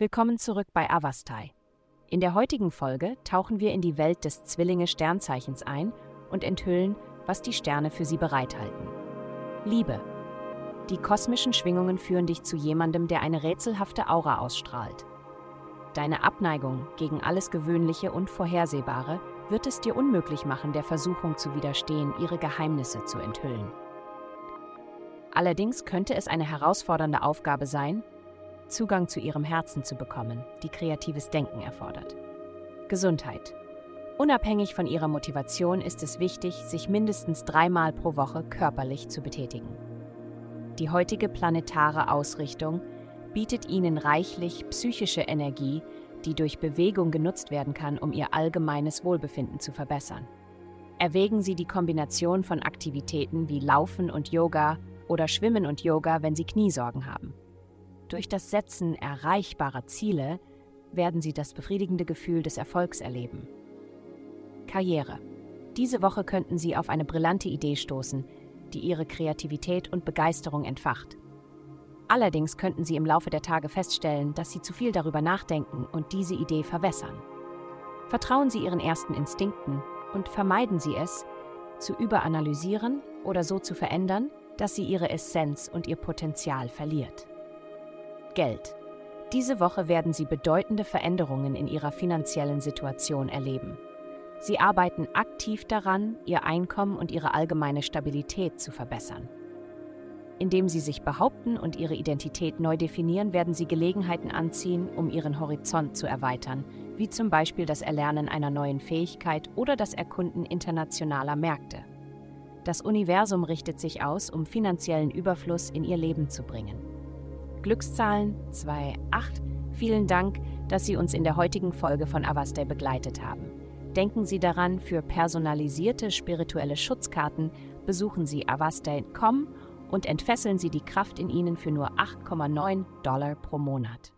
Willkommen zurück bei Avastai. In der heutigen Folge tauchen wir in die Welt des Zwillinge-Sternzeichens ein und enthüllen, was die Sterne für sie bereithalten. Liebe. Die kosmischen Schwingungen führen dich zu jemandem, der eine rätselhafte Aura ausstrahlt. Deine Abneigung gegen alles Gewöhnliche und Vorhersehbare wird es dir unmöglich machen, der Versuchung zu widerstehen, ihre Geheimnisse zu enthüllen. Allerdings könnte es eine herausfordernde Aufgabe sein, Zugang zu ihrem Herzen zu bekommen, die kreatives Denken erfordert. Gesundheit. Unabhängig von ihrer Motivation ist es wichtig, sich mindestens dreimal pro Woche körperlich zu betätigen. Die heutige planetare Ausrichtung bietet ihnen reichlich psychische Energie, die durch Bewegung genutzt werden kann, um ihr allgemeines Wohlbefinden zu verbessern. Erwägen Sie die Kombination von Aktivitäten wie Laufen und Yoga oder Schwimmen und Yoga, wenn Sie Kniesorgen haben. Durch das Setzen erreichbarer Ziele werden Sie das befriedigende Gefühl des Erfolgs erleben. Karriere. Diese Woche könnten Sie auf eine brillante Idee stoßen, die Ihre Kreativität und Begeisterung entfacht. Allerdings könnten Sie im Laufe der Tage feststellen, dass Sie zu viel darüber nachdenken und diese Idee verwässern. Vertrauen Sie Ihren ersten Instinkten und vermeiden Sie es, zu überanalysieren oder so zu verändern, dass sie ihre Essenz und ihr Potenzial verliert. Geld. Diese Woche werden Sie bedeutende Veränderungen in Ihrer finanziellen Situation erleben. Sie arbeiten aktiv daran, Ihr Einkommen und Ihre allgemeine Stabilität zu verbessern. Indem Sie sich behaupten und Ihre Identität neu definieren, werden Sie Gelegenheiten anziehen, um Ihren Horizont zu erweitern, wie zum Beispiel das Erlernen einer neuen Fähigkeit oder das Erkunden internationaler Märkte. Das Universum richtet sich aus, um finanziellen Überfluss in Ihr Leben zu bringen. Glückszahlen 2.8. Vielen Dank, dass Sie uns in der heutigen Folge von Avastai begleitet haben. Denken Sie daran, für personalisierte spirituelle Schutzkarten besuchen Sie avastai.com und entfesseln Sie die Kraft in Ihnen für nur 8,9 Dollar pro Monat.